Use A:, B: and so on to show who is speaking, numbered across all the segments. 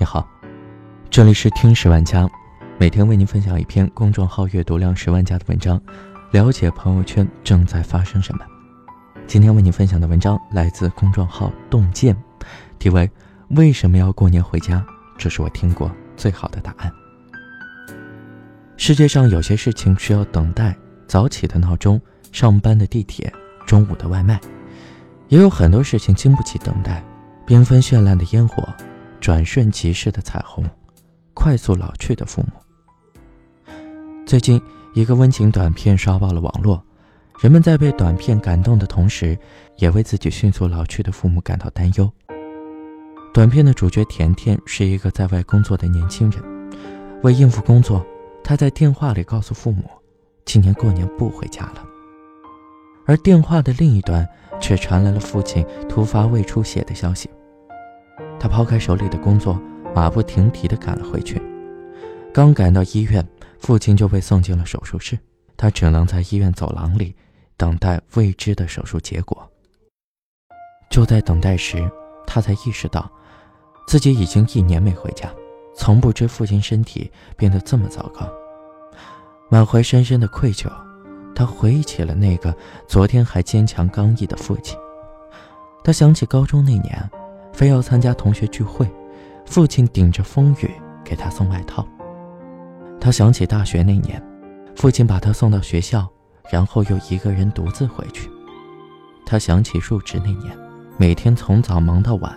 A: 你好，这里是听十万加，每天为您分享一篇公众号阅读量十万加的文章，了解朋友圈正在发生什么。今天为您分享的文章来自公众号洞见，题为《为什么要过年回家》，这是我听过最好的答案。世界上有些事情需要等待，早起的闹钟，上班的地铁，中午的外卖，也有很多事情经不起等待，缤纷绚烂的烟火。转瞬即逝的彩虹，快速老去的父母。最近，一个温情短片刷爆了网络，人们在被短片感动的同时，也为自己迅速老去的父母感到担忧。短片的主角甜甜是一个在外工作的年轻人，为应付工作，他在电话里告诉父母，今年过年不回家了。而电话的另一端，却传来了父亲突发胃出血的消息。他抛开手里的工作，马不停蹄地赶了回去。刚赶到医院，父亲就被送进了手术室。他只能在医院走廊里等待未知的手术结果。就在等待时，他才意识到，自己已经一年没回家，从不知父亲身体变得这么糟糕。满怀深深的愧疚，他回忆起了那个昨天还坚强刚毅的父亲。他想起高中那年。非要参加同学聚会，父亲顶着风雨给他送外套。他想起大学那年，父亲把他送到学校，然后又一个人独自回去。他想起入职那年，每天从早忙到晚，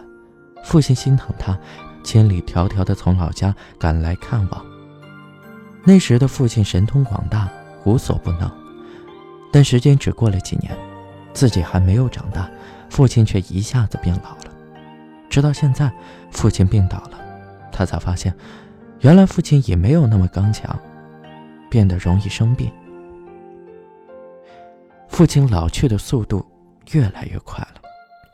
A: 父亲心疼他，千里迢迢地从老家赶来看望。那时的父亲神通广大，无所不能，但时间只过了几年，自己还没有长大，父亲却一下子变老了。直到现在，父亲病倒了，他才发现，原来父亲也没有那么刚强，变得容易生病。父亲老去的速度越来越快了，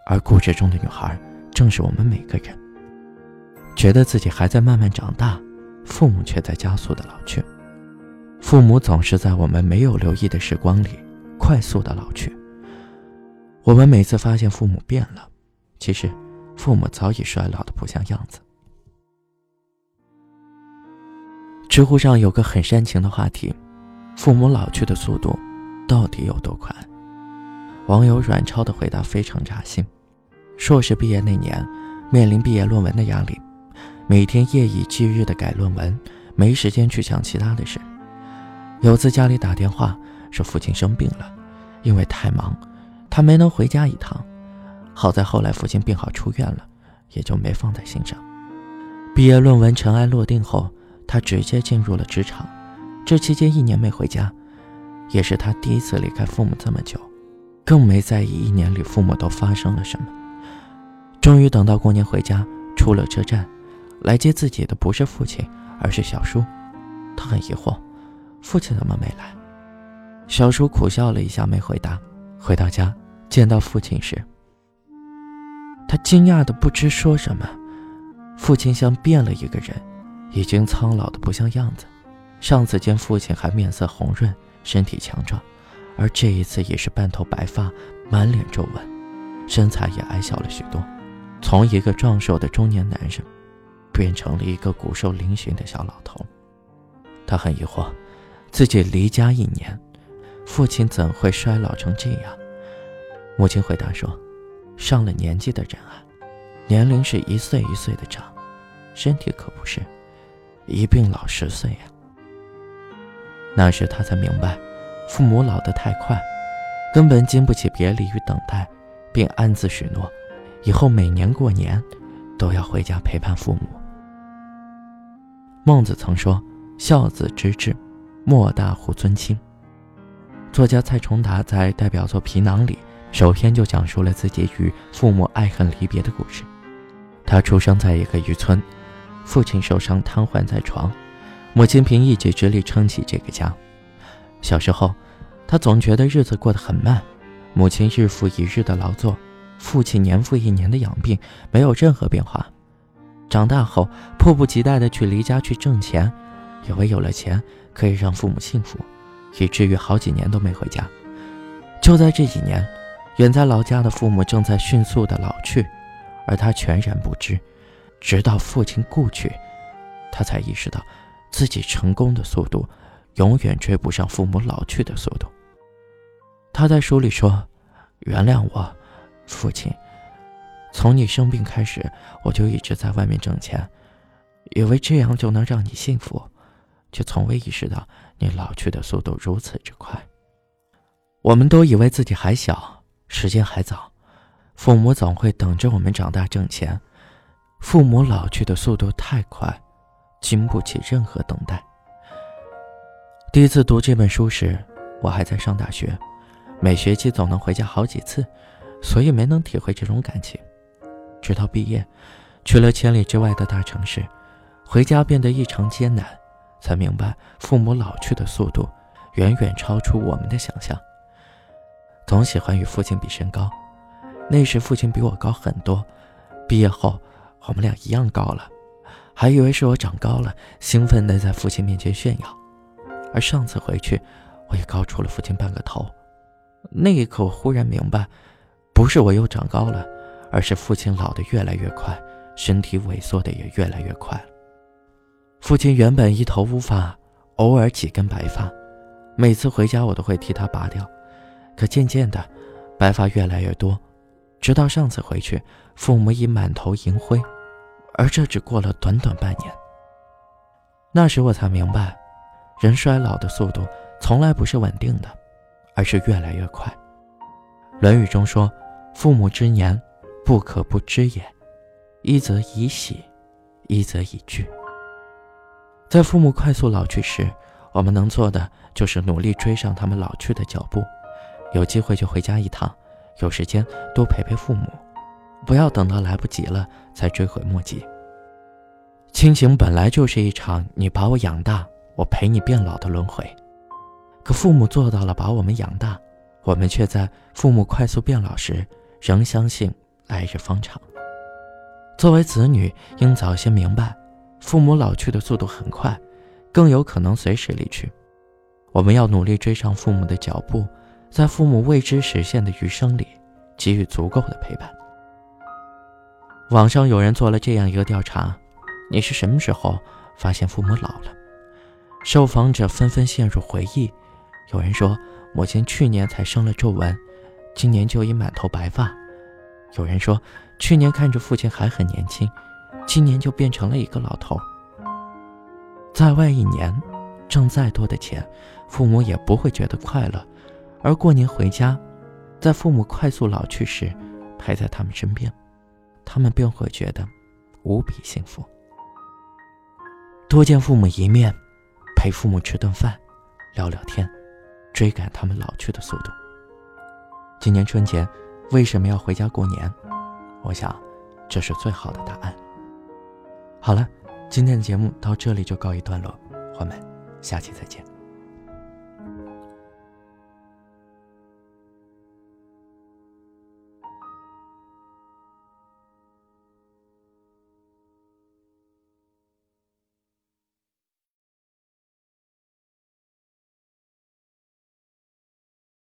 A: 而故事中的女孩正是我们每个人。觉得自己还在慢慢长大，父母却在加速的老去。父母总是在我们没有留意的时光里快速的老去。我们每次发现父母变了，其实。父母早已衰老的不像样子。知乎上有个很煽情的话题：父母老去的速度到底有多快？网友阮超的回答非常扎心。硕士毕业那年，面临毕业论文的压力，每天夜以继日的改论文，没时间去想其他的事。有次家里打电话说父亲生病了，因为太忙，他没能回家一趟。好在后来父亲病好出院了，也就没放在心上。毕业论文尘埃落定后，他直接进入了职场。这期间一年没回家，也是他第一次离开父母这么久，更没在意一年里父母都发生了什么。终于等到过年回家，出了车站，来接自己的不是父亲，而是小叔。他很疑惑，父亲怎么没来？小叔苦笑了一下，没回答。回到家，见到父亲时。他惊讶的不知说什么，父亲像变了一个人，已经苍老的不像样子。上次见父亲还面色红润，身体强壮，而这一次也是半头白发，满脸皱纹，身材也矮小了许多，从一个壮硕的中年男人，变成了一个骨瘦嶙峋的小老头。他很疑惑，自己离家一年，父亲怎会衰老成这样？母亲回答说。上了年纪的人啊，年龄是一岁一岁的长，身体可不是一病老十岁呀。那时他才明白，父母老得太快，根本经不起别离与等待，并暗自许诺，以后每年过年都要回家陪伴父母。孟子曾说：“孝子之志，莫大乎尊亲。”作家蔡崇达在代表作《皮囊》里。首先就讲述了自己与父母爱恨离别的故事。他出生在一个渔村，父亲受伤瘫痪在床，母亲凭一己之力撑起这个家。小时候，他总觉得日子过得很慢，母亲日复一日的劳作，父亲年复一年的养病，没有任何变化。长大后，迫不及待地去离家去挣钱，以为有了钱可以让父母幸福，以至于好几年都没回家。就在这几年。远在老家的父母正在迅速的老去，而他全然不知。直到父亲故去，他才意识到，自己成功的速度，永远追不上父母老去的速度。他在书里说：“原谅我，父亲。从你生病开始，我就一直在外面挣钱，以为这样就能让你幸福，却从未意识到你老去的速度如此之快。我们都以为自己还小，时间还早，父母总会等着我们长大挣钱。父母老去的速度太快，经不起任何等待。第一次读这本书时，我还在上大学。”每学期总能回家好几次，所以没能体会这种感情。直到毕业，去了千里之外的大城市，回家变得异常艰难，才明白父母老去的速度远远超出我们的想象。总喜欢与父亲比身高，那时父亲比我高很多。毕业后，我们俩一样高了，还以为是我长高了，兴奋地在父亲面前炫耀。而上次回去，我也高出了父亲半个头。那一刻，我忽然明白，不是我又长高了，而是父亲老得越来越快，身体萎缩的也越来越快。父亲原本一头乌发，偶尔几根白发，每次回家我都会替他拔掉。可渐渐的，白发越来越多，直到上次回去，父母已满头银灰，而这只过了短短半年。那时我才明白，人衰老的速度从来不是稳定的。而是越来越快，《论语》中说：“父母之年，不可不知也。一则以喜，一则以惧。”在父母快速老去时，我们能做的就是努力追上他们老去的脚步。有机会就回家一趟，有时间多陪陪父母，不要等到来不及了才追悔莫及。亲情本来就是一场你把我养大，我陪你变老的轮回。可父母做到了把我们养大，我们却在父母快速变老时，仍相信来日方长。作为子女，应早些明白，父母老去的速度很快，更有可能随时离去。我们要努力追上父母的脚步，在父母未知实现的余生里，给予足够的陪伴。网上有人做了这样一个调查：你是什么时候发现父母老了？受访者纷纷陷入回忆。有人说，母亲去年才生了皱纹，今年就已满头白发；有人说，去年看着父亲还很年轻，今年就变成了一个老头。在外一年，挣再多的钱，父母也不会觉得快乐；而过年回家，在父母快速老去时，陪在他们身边，他们便会觉得无比幸福。多见父母一面，陪父母吃顿饭，聊聊天。追赶他们老去的速度。今年春节为什么要回家过年？我想，这是最好的答案。好了，今天的节目到这里就告一段落，我们下期再见。